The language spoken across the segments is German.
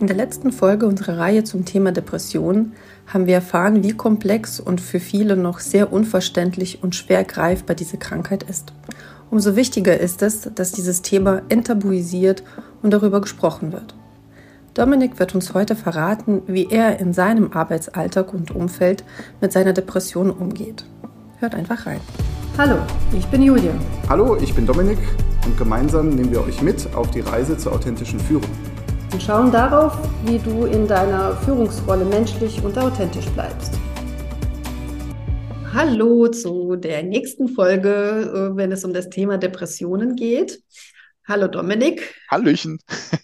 In der letzten Folge unserer Reihe zum Thema Depression haben wir erfahren, wie komplex und für viele noch sehr unverständlich und schwer greifbar diese Krankheit ist. Umso wichtiger ist es, dass dieses Thema enttabuisiert und darüber gesprochen wird. Dominik wird uns heute verraten, wie er in seinem Arbeitsalltag und Umfeld mit seiner Depression umgeht. Hört einfach rein. Hallo, ich bin Julia. Hallo, ich bin Dominik und gemeinsam nehmen wir euch mit auf die Reise zur authentischen Führung. Und schauen darauf, wie du in deiner Führungsrolle menschlich und authentisch bleibst. Hallo zu der nächsten Folge, äh, wenn es um das Thema Depressionen geht. Hallo Dominik. Hallöchen.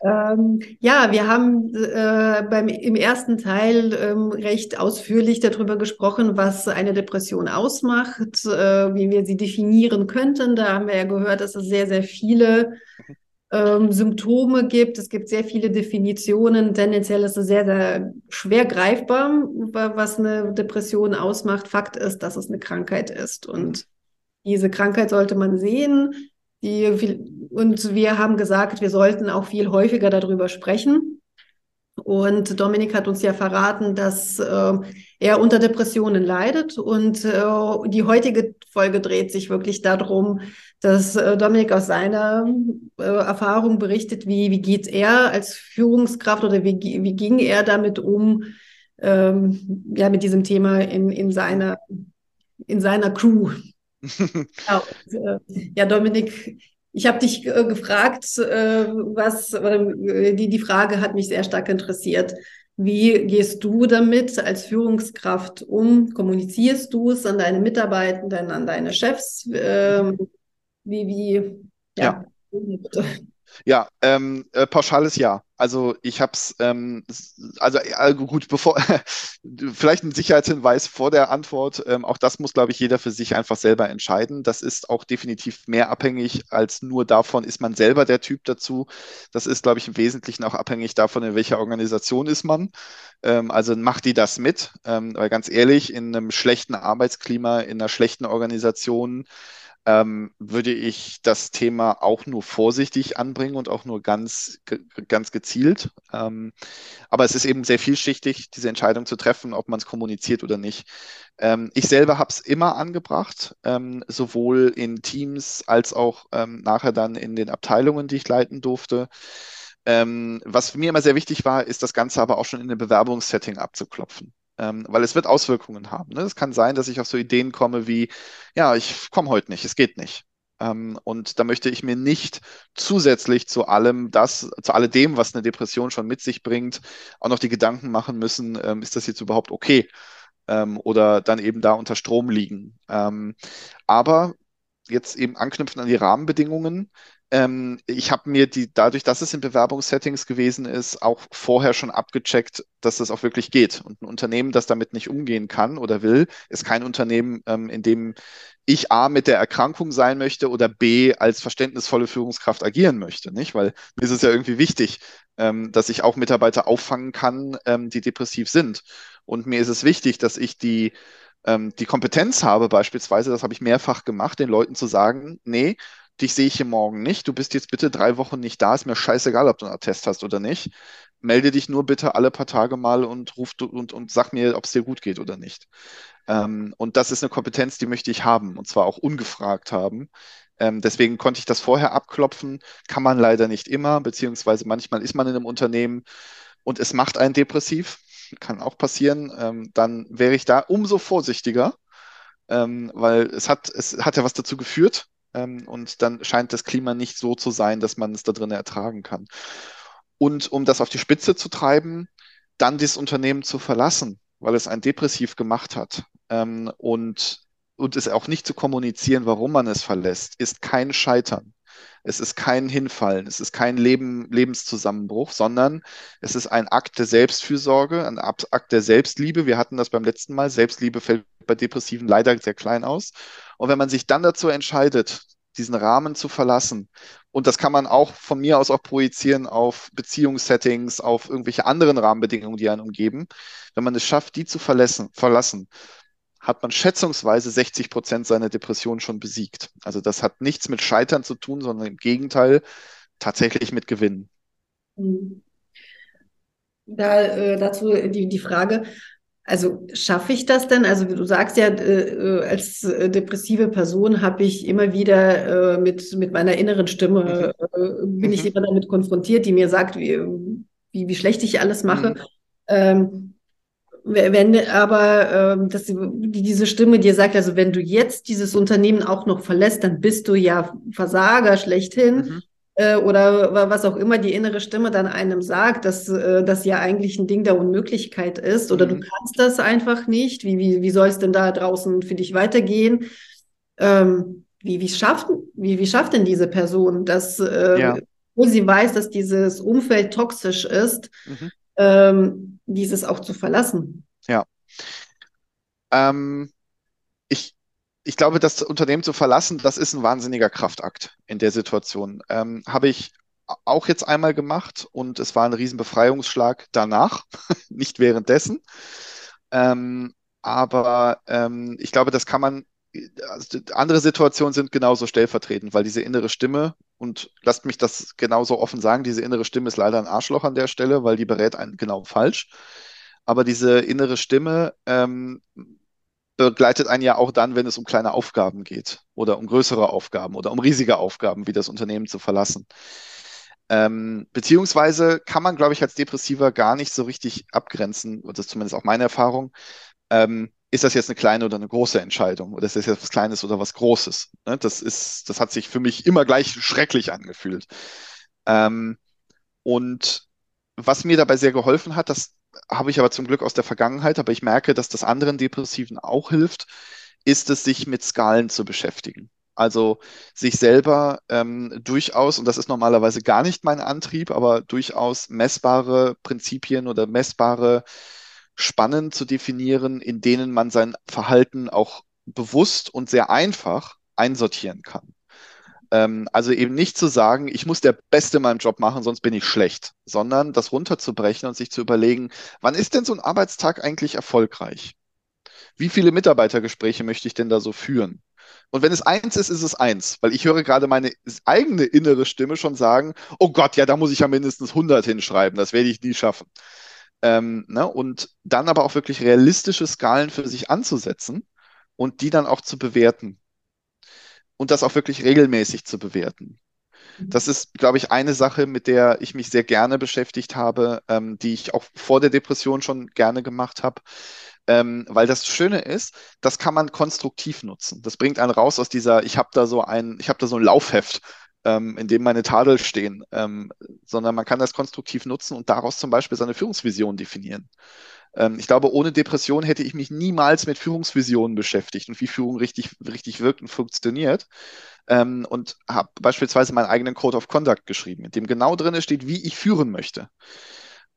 Ähm, ja, wir haben äh, beim, im ersten Teil ähm, recht ausführlich darüber gesprochen, was eine Depression ausmacht, äh, wie wir sie definieren könnten. Da haben wir ja gehört, dass es sehr, sehr viele ähm, Symptome gibt. Es gibt sehr viele Definitionen. Tendenziell ist es sehr, sehr schwer greifbar, was eine Depression ausmacht. Fakt ist, dass es eine Krankheit ist. Und diese Krankheit sollte man sehen. Die, und wir haben gesagt, wir sollten auch viel häufiger darüber sprechen. Und Dominik hat uns ja verraten, dass äh, er unter Depressionen leidet. Und äh, die heutige Folge dreht sich wirklich darum, dass äh, Dominik aus seiner äh, Erfahrung berichtet, wie, wie geht er als Führungskraft oder wie, wie ging er damit um, ähm, ja, mit diesem Thema in, in, seiner, in seiner Crew. ja, und, äh, ja, Dominik, ich habe dich äh, gefragt, äh, was, äh, die, die Frage hat mich sehr stark interessiert. Wie gehst du damit als Führungskraft um? Kommunizierst du es an deine Mitarbeitenden, an deine Chefs? Ähm, wie, wie, ja. ja. Ja, ähm, äh, pauschales Ja. Also ich habe es, ähm, also äh, gut, bevor vielleicht ein Sicherheitshinweis vor der Antwort. Ähm, auch das muss, glaube ich, jeder für sich einfach selber entscheiden. Das ist auch definitiv mehr abhängig als nur davon, ist man selber der Typ dazu. Das ist, glaube ich, im Wesentlichen auch abhängig davon, in welcher Organisation ist man. Ähm, also macht die das mit, ähm, weil ganz ehrlich, in einem schlechten Arbeitsklima, in einer schlechten Organisation ähm, würde ich das Thema auch nur vorsichtig anbringen und auch nur ganz, ganz gezielt. Ähm, aber es ist eben sehr vielschichtig, diese Entscheidung zu treffen, ob man es kommuniziert oder nicht. Ähm, ich selber habe es immer angebracht, ähm, sowohl in Teams als auch ähm, nachher dann in den Abteilungen, die ich leiten durfte. Ähm, was mir immer sehr wichtig war, ist das Ganze aber auch schon in einem Bewerbungssetting abzuklopfen ähm, weil es wird Auswirkungen haben. Ne? Es kann sein, dass ich auf so Ideen komme wie, ja, ich komme heute nicht, es geht nicht. Ähm, und da möchte ich mir nicht zusätzlich zu allem das, zu alledem, was eine Depression schon mit sich bringt, auch noch die Gedanken machen müssen, ähm, ist das jetzt überhaupt okay? Ähm, oder dann eben da unter Strom liegen. Aber jetzt eben anknüpfen an die Rahmenbedingungen. Ähm, ich habe mir die, dadurch, dass es in Bewerbungssettings gewesen ist, auch vorher schon abgecheckt, dass das auch wirklich geht. Und ein Unternehmen, das damit nicht umgehen kann oder will, ist kein Unternehmen, ähm, in dem ich A mit der Erkrankung sein möchte oder B als verständnisvolle Führungskraft agieren möchte, nicht? Weil mir ist es ja irgendwie wichtig, ähm, dass ich auch Mitarbeiter auffangen kann, ähm, die depressiv sind. Und mir ist es wichtig, dass ich die ähm, die Kompetenz habe, beispielsweise, das habe ich mehrfach gemacht, den Leuten zu sagen, nee, dich sehe ich hier morgen nicht, du bist jetzt bitte drei Wochen nicht da, ist mir scheißegal, ob du einen Attest hast oder nicht. Melde dich nur bitte alle paar Tage mal und ruf und, und sag mir, ob es dir gut geht oder nicht. Ähm, und das ist eine Kompetenz, die möchte ich haben und zwar auch ungefragt haben. Ähm, deswegen konnte ich das vorher abklopfen, kann man leider nicht immer, beziehungsweise manchmal ist man in einem Unternehmen und es macht einen depressiv, kann auch passieren. Ähm, dann wäre ich da umso vorsichtiger, ähm, weil es hat, es hat ja was dazu geführt, und dann scheint das Klima nicht so zu sein, dass man es da drin ertragen kann. Und um das auf die Spitze zu treiben, dann das Unternehmen zu verlassen, weil es ein depressiv gemacht hat ähm, und, und es auch nicht zu kommunizieren, warum man es verlässt, ist kein Scheitern. Es ist kein Hinfallen, es ist kein Leben, Lebenszusammenbruch, sondern es ist ein Akt der Selbstfürsorge, ein Akt der Selbstliebe. Wir hatten das beim letzten Mal. Selbstliebe fällt bei Depressiven leider sehr klein aus. Und wenn man sich dann dazu entscheidet, diesen Rahmen zu verlassen, und das kann man auch von mir aus auch projizieren auf Beziehungssettings, auf irgendwelche anderen Rahmenbedingungen, die einen umgeben, wenn man es schafft, die zu verlassen, verlassen hat man schätzungsweise 60 Prozent seiner Depression schon besiegt. Also das hat nichts mit Scheitern zu tun, sondern im Gegenteil tatsächlich mit Gewinnen. Mhm. Da, äh, dazu die, die Frage, also schaffe ich das denn? Also du sagst ja, äh, äh als äh, depressive Person habe ich immer wieder äh, mit, mit meiner inneren Stimme, mhm. äh, bin mhm. ich immer damit konfrontiert, die mir sagt, wie, wie, wie schlecht ich alles mache. Mhm. Ähm, wenn aber ähm, dass diese Stimme dir sagt, also wenn du jetzt dieses Unternehmen auch noch verlässt, dann bist du ja Versager schlechthin. Mhm äh, oder was auch immer die innere Stimme dann einem sagt, dass äh, das ja eigentlich ein Ding der Unmöglichkeit ist oder mhm. du kannst das einfach nicht. Wie, wie, wie soll es denn da draußen für dich weitergehen? Ähm, wie, wie, schafft, wie, wie schafft denn diese Person, dass, äh, ja. wo sie weiß, dass dieses Umfeld toxisch ist, mhm. Ähm, dieses auch zu verlassen? Ja. Ähm, ich, ich glaube, das Unternehmen zu verlassen, das ist ein wahnsinniger Kraftakt in der Situation. Ähm, Habe ich auch jetzt einmal gemacht und es war ein Riesenbefreiungsschlag danach, nicht währenddessen. Ähm, aber ähm, ich glaube, das kann man, also andere Situationen sind genauso stellvertretend, weil diese innere Stimme, und lasst mich das genauso offen sagen, diese innere Stimme ist leider ein Arschloch an der Stelle, weil die berät einen genau falsch. Aber diese innere Stimme ähm, begleitet einen ja auch dann, wenn es um kleine Aufgaben geht oder um größere Aufgaben oder um riesige Aufgaben, wie das Unternehmen zu verlassen. Ähm, beziehungsweise kann man, glaube ich, als Depressiver gar nicht so richtig abgrenzen, und das ist zumindest auch meine Erfahrung, ähm, ist das jetzt eine kleine oder eine große Entscheidung oder ist das jetzt was Kleines oder was Großes? Ne? Das ist, das hat sich für mich immer gleich schrecklich angefühlt. Ähm, und was mir dabei sehr geholfen hat, das habe ich aber zum Glück aus der Vergangenheit, aber ich merke, dass das anderen Depressiven auch hilft, ist es, sich mit Skalen zu beschäftigen. Also sich selber ähm, durchaus, und das ist normalerweise gar nicht mein Antrieb, aber durchaus messbare Prinzipien oder messbare Spannen zu definieren, in denen man sein Verhalten auch bewusst und sehr einfach einsortieren kann. Ähm, also eben nicht zu sagen, ich muss der Beste in meinem Job machen, sonst bin ich schlecht, sondern das runterzubrechen und sich zu überlegen, wann ist denn so ein Arbeitstag eigentlich erfolgreich? Wie viele Mitarbeitergespräche möchte ich denn da so führen? Und wenn es eins ist, ist es eins, weil ich höre gerade meine eigene innere Stimme schon sagen, oh Gott, ja, da muss ich ja mindestens 100 hinschreiben, das werde ich nie schaffen. Ähm, ne? Und dann aber auch wirklich realistische Skalen für sich anzusetzen und die dann auch zu bewerten und das auch wirklich regelmäßig zu bewerten. Mhm. Das ist, glaube ich, eine Sache, mit der ich mich sehr gerne beschäftigt habe, ähm, die ich auch vor der Depression schon gerne gemacht habe. Ähm, weil das Schöne ist, das kann man konstruktiv nutzen. Das bringt einen raus aus dieser, ich habe da so ein, ich habe da so ein Laufheft, ähm, in dem meine Tadel stehen, ähm, sondern man kann das konstruktiv nutzen und daraus zum Beispiel seine Führungsvision definieren. Ähm, ich glaube, ohne Depression hätte ich mich niemals mit Führungsvisionen beschäftigt und wie Führung richtig, richtig wirkt und funktioniert. Ähm, und habe beispielsweise meinen eigenen Code of Conduct geschrieben, in dem genau drin steht, wie ich führen möchte.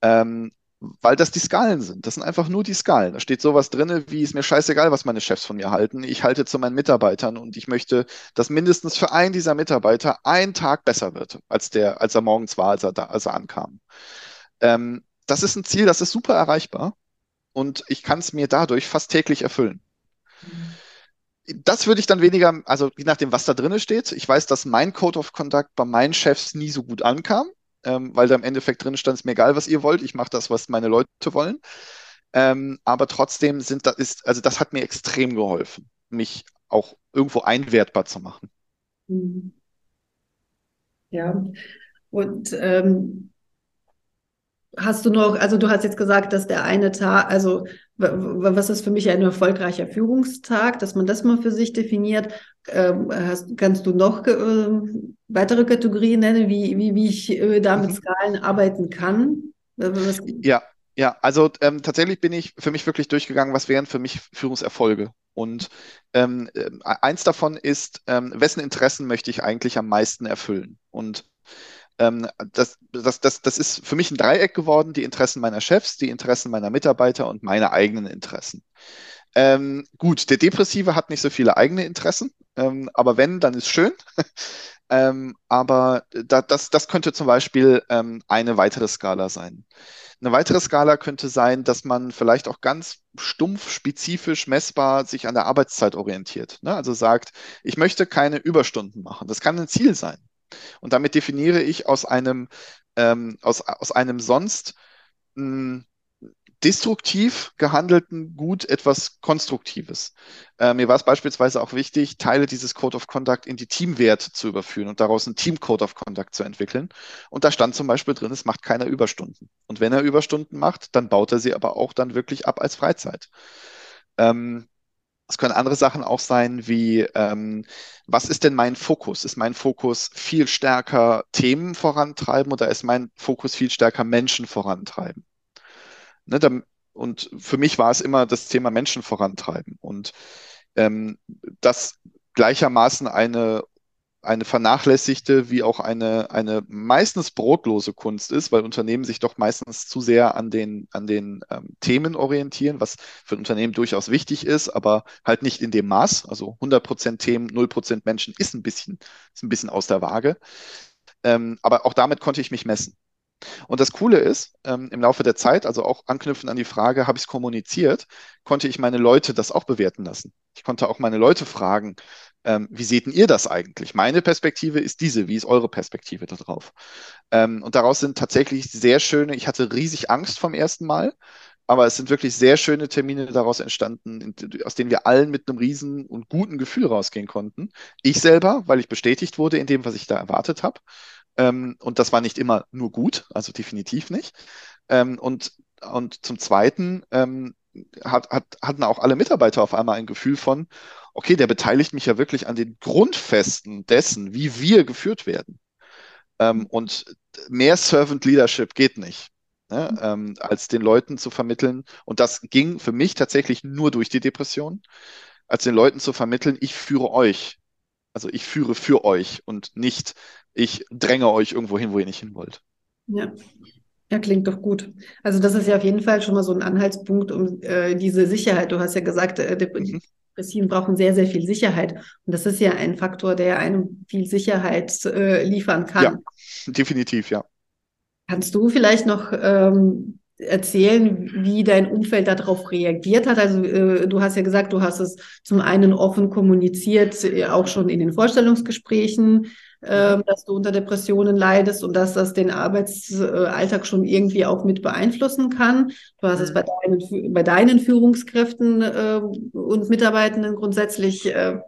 Ähm, weil das die Skalen sind. Das sind einfach nur die Skalen. Da steht sowas drin, wie ist mir scheißegal, was meine Chefs von mir halten. Ich halte zu meinen Mitarbeitern und ich möchte, dass mindestens für einen dieser Mitarbeiter ein Tag besser wird, als der, als er morgens war, als er, da, als er ankam. Ähm, das ist ein Ziel, das ist super erreichbar und ich kann es mir dadurch fast täglich erfüllen. Das würde ich dann weniger, also je nachdem, was da drin steht. Ich weiß, dass mein Code of Conduct bei meinen Chefs nie so gut ankam, ähm, weil da im Endeffekt drin stand, es mir egal, was ihr wollt, ich mache das, was meine Leute wollen. Ähm, aber trotzdem sind da ist, also das hat mir extrem geholfen, mich auch irgendwo einwertbar zu machen. Mhm. Ja, und ähm, Hast du noch, also du hast jetzt gesagt, dass der eine Tag, also was ist für mich ein erfolgreicher Führungstag, dass man das mal für sich definiert. Ähm, hast, kannst du noch äh, weitere Kategorien nennen, wie, wie, wie ich äh, da mit mhm. Skalen arbeiten kann? Was ja, ja, also ähm, tatsächlich bin ich für mich wirklich durchgegangen, was wären für mich Führungserfolge. Und ähm, äh, eins davon ist, ähm, wessen Interessen möchte ich eigentlich am meisten erfüllen? Und ähm, das, das, das, das ist für mich ein Dreieck geworden, die Interessen meiner Chefs, die Interessen meiner Mitarbeiter und meine eigenen Interessen. Ähm, gut, der Depressive hat nicht so viele eigene Interessen, ähm, aber wenn, dann ist schön. ähm, aber da, das, das könnte zum Beispiel ähm, eine weitere Skala sein. Eine weitere Skala könnte sein, dass man vielleicht auch ganz stumpf, spezifisch, messbar sich an der Arbeitszeit orientiert. Ne? Also sagt, ich möchte keine Überstunden machen. Das kann ein Ziel sein. Und damit definiere ich aus einem, ähm, aus, aus einem sonst mh, destruktiv gehandelten Gut etwas Konstruktives. Äh, mir war es beispielsweise auch wichtig, Teile dieses Code of Conduct in die Teamwerte zu überführen und daraus einen Team Code of Conduct zu entwickeln. Und da stand zum Beispiel drin, es macht keiner Überstunden. Und wenn er Überstunden macht, dann baut er sie aber auch dann wirklich ab als Freizeit. Ähm, es können andere Sachen auch sein, wie ähm, was ist denn mein Fokus? Ist mein Fokus viel stärker Themen vorantreiben oder ist mein Fokus viel stärker Menschen vorantreiben? Ne, dann, und für mich war es immer das Thema Menschen vorantreiben und ähm, das gleichermaßen eine eine vernachlässigte wie auch eine, eine meistens brotlose Kunst ist, weil Unternehmen sich doch meistens zu sehr an den, an den ähm, Themen orientieren, was für ein Unternehmen durchaus wichtig ist, aber halt nicht in dem Maß. Also 100% Themen, 0% Menschen ist ein bisschen, ist ein bisschen aus der Waage. Ähm, aber auch damit konnte ich mich messen. Und das Coole ist, ähm, im Laufe der Zeit, also auch anknüpfend an die Frage, habe ich es kommuniziert, konnte ich meine Leute das auch bewerten lassen. Ich konnte auch meine Leute fragen, ähm, wie seht ihr das eigentlich? Meine Perspektive ist diese, wie ist eure Perspektive darauf? Ähm, und daraus sind tatsächlich sehr schöne, ich hatte riesig Angst vom ersten Mal, aber es sind wirklich sehr schöne Termine daraus entstanden, aus denen wir allen mit einem riesen und guten Gefühl rausgehen konnten. Ich selber, weil ich bestätigt wurde in dem, was ich da erwartet habe. Ähm, und das war nicht immer nur gut, also definitiv nicht. Ähm, und, und zum Zweiten ähm, hat, hat, hatten auch alle Mitarbeiter auf einmal ein Gefühl von, okay, der beteiligt mich ja wirklich an den Grundfesten dessen, wie wir geführt werden. Ähm, und mehr Servant Leadership geht nicht, ne, ähm, als den Leuten zu vermitteln. Und das ging für mich tatsächlich nur durch die Depression, als den Leuten zu vermitteln, ich führe euch. Also ich führe für euch und nicht, ich dränge euch irgendwo hin, wo ihr nicht hin wollt. Ja. Ja, klingt doch gut. Also das ist ja auf jeden Fall schon mal so ein Anhaltspunkt, um äh, diese Sicherheit. Du hast ja gesagt, äh, mhm. Depressionen brauchen sehr, sehr viel Sicherheit. Und das ist ja ein Faktor, der einem viel Sicherheit äh, liefern kann. Ja, definitiv, ja. Kannst du vielleicht noch ähm, erzählen, wie dein Umfeld darauf reagiert hat? Also äh, du hast ja gesagt, du hast es zum einen offen kommuniziert, äh, auch schon in den Vorstellungsgesprächen äh, dass du unter Depressionen leidest und dass das den Arbeitsalltag schon irgendwie auch mit beeinflussen kann. Du hast es bei deinen, bei deinen Führungskräften äh, und Mitarbeitenden grundsätzlich äh,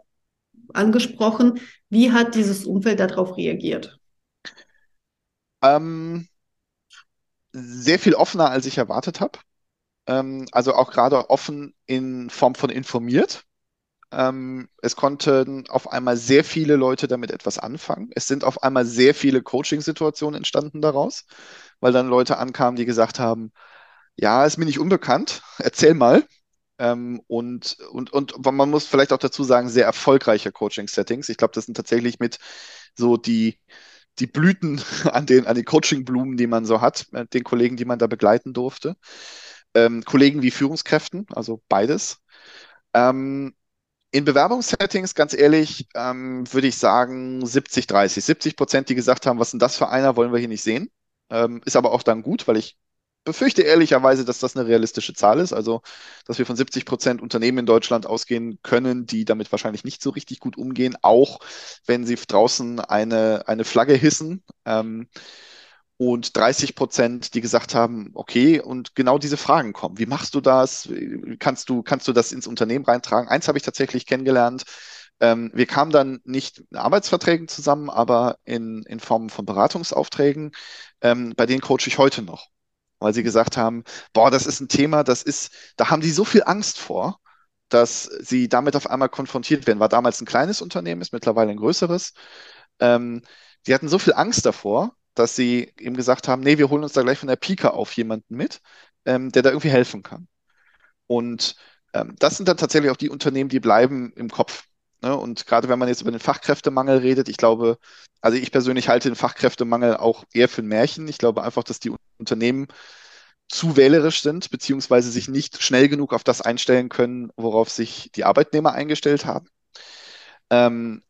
angesprochen. Wie hat dieses Umfeld darauf reagiert? Ähm, sehr viel offener, als ich erwartet habe. Ähm, also auch gerade offen in Form von informiert. Ähm, es konnten auf einmal sehr viele Leute damit etwas anfangen. Es sind auf einmal sehr viele Coaching-Situationen entstanden daraus, weil dann Leute ankamen, die gesagt haben, ja, ist mir nicht unbekannt, erzähl mal. Ähm, und, und, und man muss vielleicht auch dazu sagen, sehr erfolgreiche Coaching-Settings. Ich glaube, das sind tatsächlich mit so die, die Blüten an den, an den Coaching-Blumen, die man so hat, äh, den Kollegen, die man da begleiten durfte. Ähm, Kollegen wie Führungskräften, also beides. Ähm, in Bewerbungssettings, ganz ehrlich, ähm, würde ich sagen 70, 30. 70 Prozent, die gesagt haben, was denn das für einer, wollen wir hier nicht sehen. Ähm, ist aber auch dann gut, weil ich befürchte ehrlicherweise, dass das eine realistische Zahl ist. Also, dass wir von 70 Prozent Unternehmen in Deutschland ausgehen können, die damit wahrscheinlich nicht so richtig gut umgehen, auch wenn sie draußen eine, eine Flagge hissen. Ähm, und 30 Prozent, die gesagt haben, okay, und genau diese Fragen kommen. Wie machst du das? Kannst du, kannst du das ins Unternehmen reintragen? Eins habe ich tatsächlich kennengelernt. Ähm, wir kamen dann nicht in Arbeitsverträgen zusammen, aber in, in Form von Beratungsaufträgen. Ähm, bei denen coache ich heute noch, weil sie gesagt haben, boah, das ist ein Thema, das ist, da haben die so viel Angst vor, dass sie damit auf einmal konfrontiert werden. War damals ein kleines Unternehmen, ist mittlerweile ein größeres. Ähm, die hatten so viel Angst davor, dass sie ihm gesagt haben, nee, wir holen uns da gleich von der Pika auf jemanden mit, ähm, der da irgendwie helfen kann. Und ähm, das sind dann tatsächlich auch die Unternehmen, die bleiben im Kopf. Ne? Und gerade wenn man jetzt über den Fachkräftemangel redet, ich glaube, also ich persönlich halte den Fachkräftemangel auch eher für ein Märchen. Ich glaube einfach, dass die Unternehmen zu wählerisch sind, beziehungsweise sich nicht schnell genug auf das einstellen können, worauf sich die Arbeitnehmer eingestellt haben. Ähm,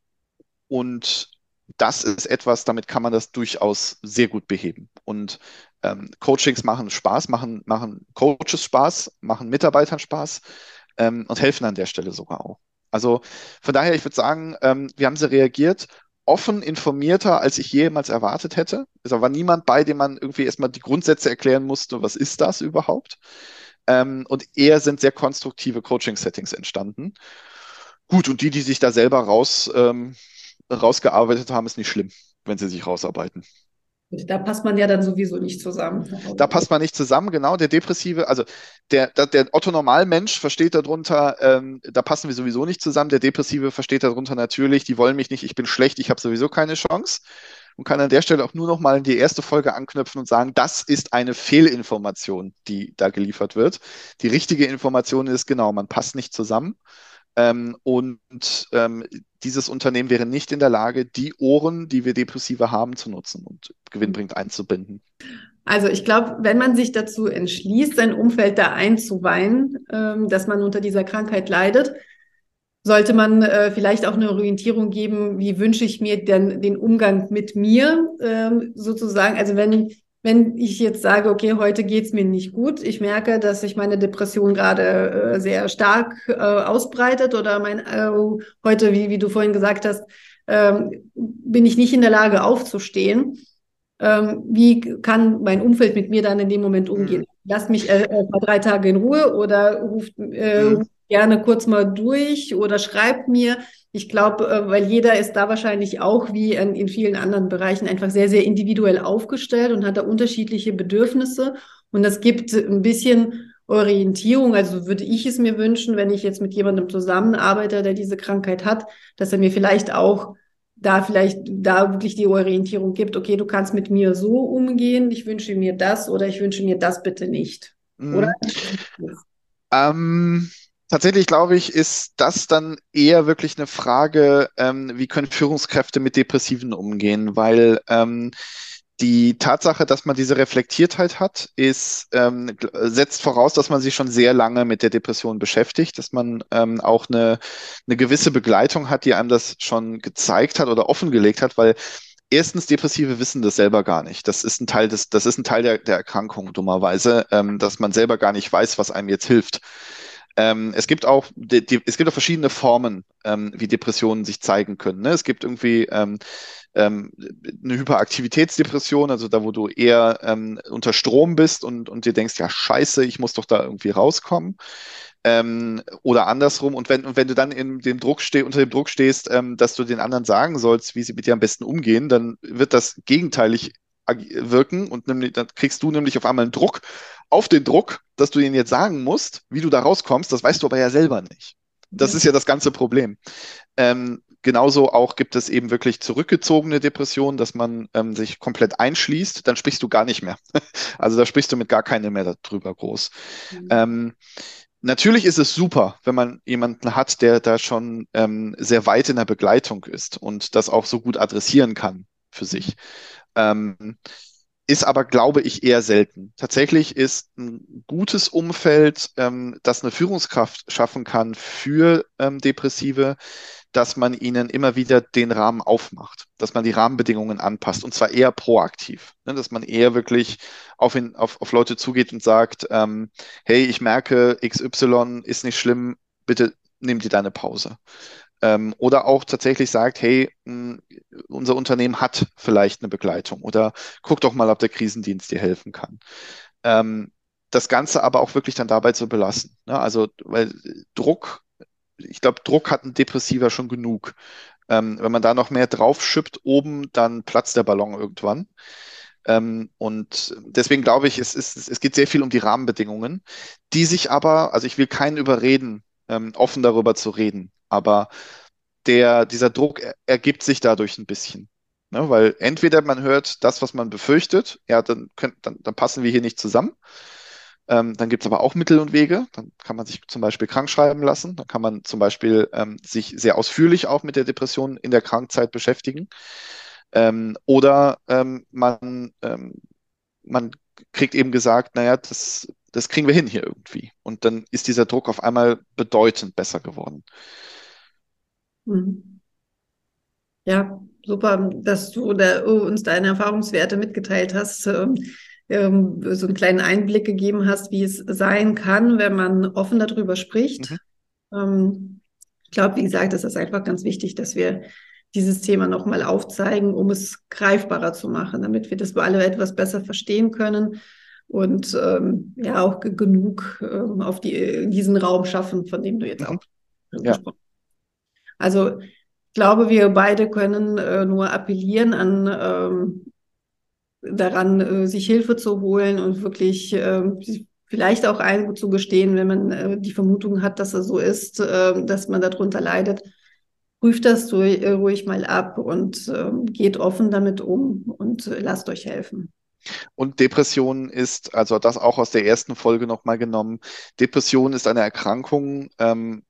und das ist etwas, damit kann man das durchaus sehr gut beheben. Und ähm, Coachings machen Spaß, machen, machen Coaches Spaß, machen Mitarbeitern Spaß ähm, und helfen an der Stelle sogar auch. Also von daher, ich würde sagen, ähm, wir haben sie reagiert offen informierter, als ich jemals erwartet hätte. Es war niemand bei, dem man irgendwie erstmal die Grundsätze erklären musste, was ist das überhaupt? Ähm, und eher sind sehr konstruktive Coaching-Settings entstanden. Gut, und die, die sich da selber raus, ähm, rausgearbeitet haben, ist nicht schlimm, wenn sie sich rausarbeiten. Da passt man ja dann sowieso nicht zusammen. Da passt man nicht zusammen, genau. Der Depressive, also der, der, der Otto-Normalmensch versteht darunter, ähm, da passen wir sowieso nicht zusammen. Der Depressive versteht darunter natürlich, die wollen mich nicht, ich bin schlecht, ich habe sowieso keine Chance. Und kann an der Stelle auch nur noch mal in die erste Folge anknüpfen und sagen, das ist eine Fehlinformation, die da geliefert wird. Die richtige Information ist genau, man passt nicht zusammen. Ähm, und ähm, dieses Unternehmen wäre nicht in der Lage, die Ohren, die wir Depressive haben, zu nutzen und gewinnbringend einzubinden. Also ich glaube, wenn man sich dazu entschließt, sein Umfeld da einzuweihen, ähm, dass man unter dieser Krankheit leidet, sollte man äh, vielleicht auch eine Orientierung geben, wie wünsche ich mir denn den Umgang mit mir ähm, sozusagen. Also wenn wenn ich jetzt sage, okay, heute geht's mir nicht gut, ich merke, dass sich meine Depression gerade äh, sehr stark äh, ausbreitet oder mein äh, heute, wie, wie du vorhin gesagt hast, ähm, bin ich nicht in der Lage aufzustehen. Ähm, wie kann mein Umfeld mit mir dann in dem Moment umgehen? Mhm. Lass mich äh, mal drei Tage in Ruhe oder ruft, äh, mhm. ruft gerne kurz mal durch oder schreibt mir. Ich glaube, äh, weil jeder ist da wahrscheinlich auch wie in, in, vielen anderen Bereichen einfach sehr, sehr individuell aufgestellt und hat da unterschiedliche Bedürfnisse. Und das gibt ein bisschen Orientierung. Also würde ich es mir wünschen, wenn ich jetzt mit jemandem zusammenarbeite, der diese Krankheit hat, dass er mir vielleicht auch da vielleicht da wirklich die Orientierung gibt, okay, du kannst mit mir so umgehen, ich wünsche mir das oder ich wünsche mir das bitte nicht. Mhm. Oder? Ähm, Tatsächlich glaube ich, ist das dann eher wirklich eine Frage, ähm, wie können Führungskräfte mit Depressiven umgehen, weil ähm, die Tatsache, dass man diese Reflektiertheit hat, ist, ähm, setzt voraus, dass man sich schon sehr lange mit der Depression beschäftigt, dass man ähm, auch eine, eine gewisse Begleitung hat, die einem das schon gezeigt hat oder offengelegt hat, weil erstens Depressive wissen das selber gar nicht. Das ist ein Teil des, das ist ein Teil der, der Erkrankung, dummerweise, ähm, dass man selber gar nicht weiß, was einem jetzt hilft. Ähm, es gibt auch, die, die, es gibt auch verschiedene Formen, ähm, wie Depressionen sich zeigen können. Ne? Es gibt irgendwie ähm, ähm eine Hyperaktivitätsdepression, also da, wo du eher ähm, unter Strom bist und, und dir denkst, ja, scheiße, ich muss doch da irgendwie rauskommen. Ähm, oder andersrum. Und wenn, und wenn du dann in dem Druck steh, unter dem Druck stehst, dass du den anderen sagen sollst, wie sie mit dir am besten umgehen, dann wird das gegenteilig wirken und nämlich, dann kriegst du nämlich auf einmal einen Druck auf den Druck, dass du ihnen jetzt sagen musst, wie du da rauskommst, das weißt du aber ja selber nicht. Das ja. ist ja das ganze Problem. Ähm, genauso auch gibt es eben wirklich zurückgezogene Depressionen, dass man ähm, sich komplett einschließt, dann sprichst du gar nicht mehr. also da sprichst du mit gar keinem mehr darüber groß. Mhm. Ähm, Natürlich ist es super, wenn man jemanden hat, der da schon ähm, sehr weit in der Begleitung ist und das auch so gut adressieren kann für sich. Ähm, ist aber, glaube ich, eher selten. Tatsächlich ist ein gutes Umfeld, ähm, das eine Führungskraft schaffen kann für ähm, Depressive, dass man ihnen immer wieder den Rahmen aufmacht, dass man die Rahmenbedingungen anpasst und zwar eher proaktiv, ne, dass man eher wirklich auf, ihn, auf, auf Leute zugeht und sagt, ähm, hey, ich merke, XY ist nicht schlimm, bitte nimm dir deine Pause. Ähm, oder auch tatsächlich sagt, hey, mh, unser Unternehmen hat vielleicht eine Begleitung oder guck doch mal, ob der Krisendienst dir helfen kann. Ähm, das Ganze aber auch wirklich dann dabei zu belassen. Ne? Also, weil Druck, ich glaube, Druck hat ein Depressiver schon genug. Ähm, wenn man da noch mehr draufschippt oben, dann platzt der Ballon irgendwann. Ähm, und deswegen glaube ich, es, ist, es geht sehr viel um die Rahmenbedingungen, die sich aber, also ich will keinen überreden, ähm, offen darüber zu reden. Aber der, dieser Druck ergibt sich dadurch ein bisschen. Ne? Weil entweder man hört das, was man befürchtet, ja, dann, könnt, dann, dann passen wir hier nicht zusammen. Ähm, dann gibt es aber auch Mittel und Wege. Dann kann man sich zum Beispiel krank schreiben lassen. Dann kann man zum Beispiel ähm, sich sehr ausführlich auch mit der Depression in der Krankzeit beschäftigen. Ähm, oder ähm, man, ähm, man kriegt eben gesagt, naja, das das kriegen wir hin hier irgendwie. Und dann ist dieser Druck auf einmal bedeutend besser geworden. Mhm. Ja, super, dass du oh, uns deine Erfahrungswerte mitgeteilt hast, ähm, ähm, so einen kleinen Einblick gegeben hast, wie es sein kann, wenn man offen darüber spricht. Mhm. Ähm, ich glaube, wie gesagt, es ist einfach ganz wichtig, dass wir dieses Thema nochmal aufzeigen, um es greifbarer zu machen, damit wir das alle etwas besser verstehen können und ähm, ja auch genug ähm, auf die, diesen Raum schaffen, von dem du jetzt auch ja. gesprochen hast. Also ich glaube, wir beide können äh, nur appellieren an ähm, daran, äh, sich Hilfe zu holen und wirklich äh, vielleicht auch einzugestehen, wenn man äh, die Vermutung hat, dass es so ist, äh, dass man darunter leidet. Prüft das ruhig, äh, ruhig mal ab und ähm, geht offen damit um und lasst euch helfen. Und Depression ist, also das auch aus der ersten Folge nochmal genommen, Depression ist eine Erkrankung, ähm,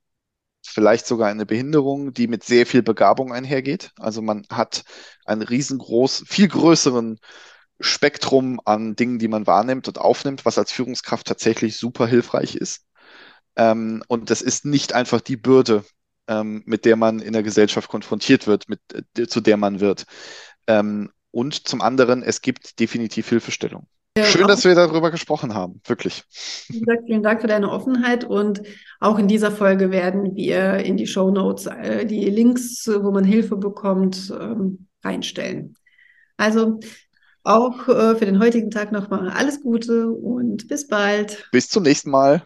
vielleicht sogar eine Behinderung, die mit sehr viel Begabung einhergeht. Also man hat einen riesengroß, viel größeren Spektrum an Dingen, die man wahrnimmt und aufnimmt, was als Führungskraft tatsächlich super hilfreich ist. Ähm, und das ist nicht einfach die Bürde, ähm, mit der man in der Gesellschaft konfrontiert wird, mit, äh, zu der man wird. Ähm, und zum anderen, es gibt definitiv Hilfestellung. Ja, Schön, dass wir darüber gesprochen haben, wirklich. Wie gesagt, vielen Dank für deine Offenheit und auch in dieser Folge werden wir in die Show Notes äh, die Links, wo man Hilfe bekommt, ähm, reinstellen. Also auch äh, für den heutigen Tag nochmal alles Gute und bis bald. Bis zum nächsten Mal.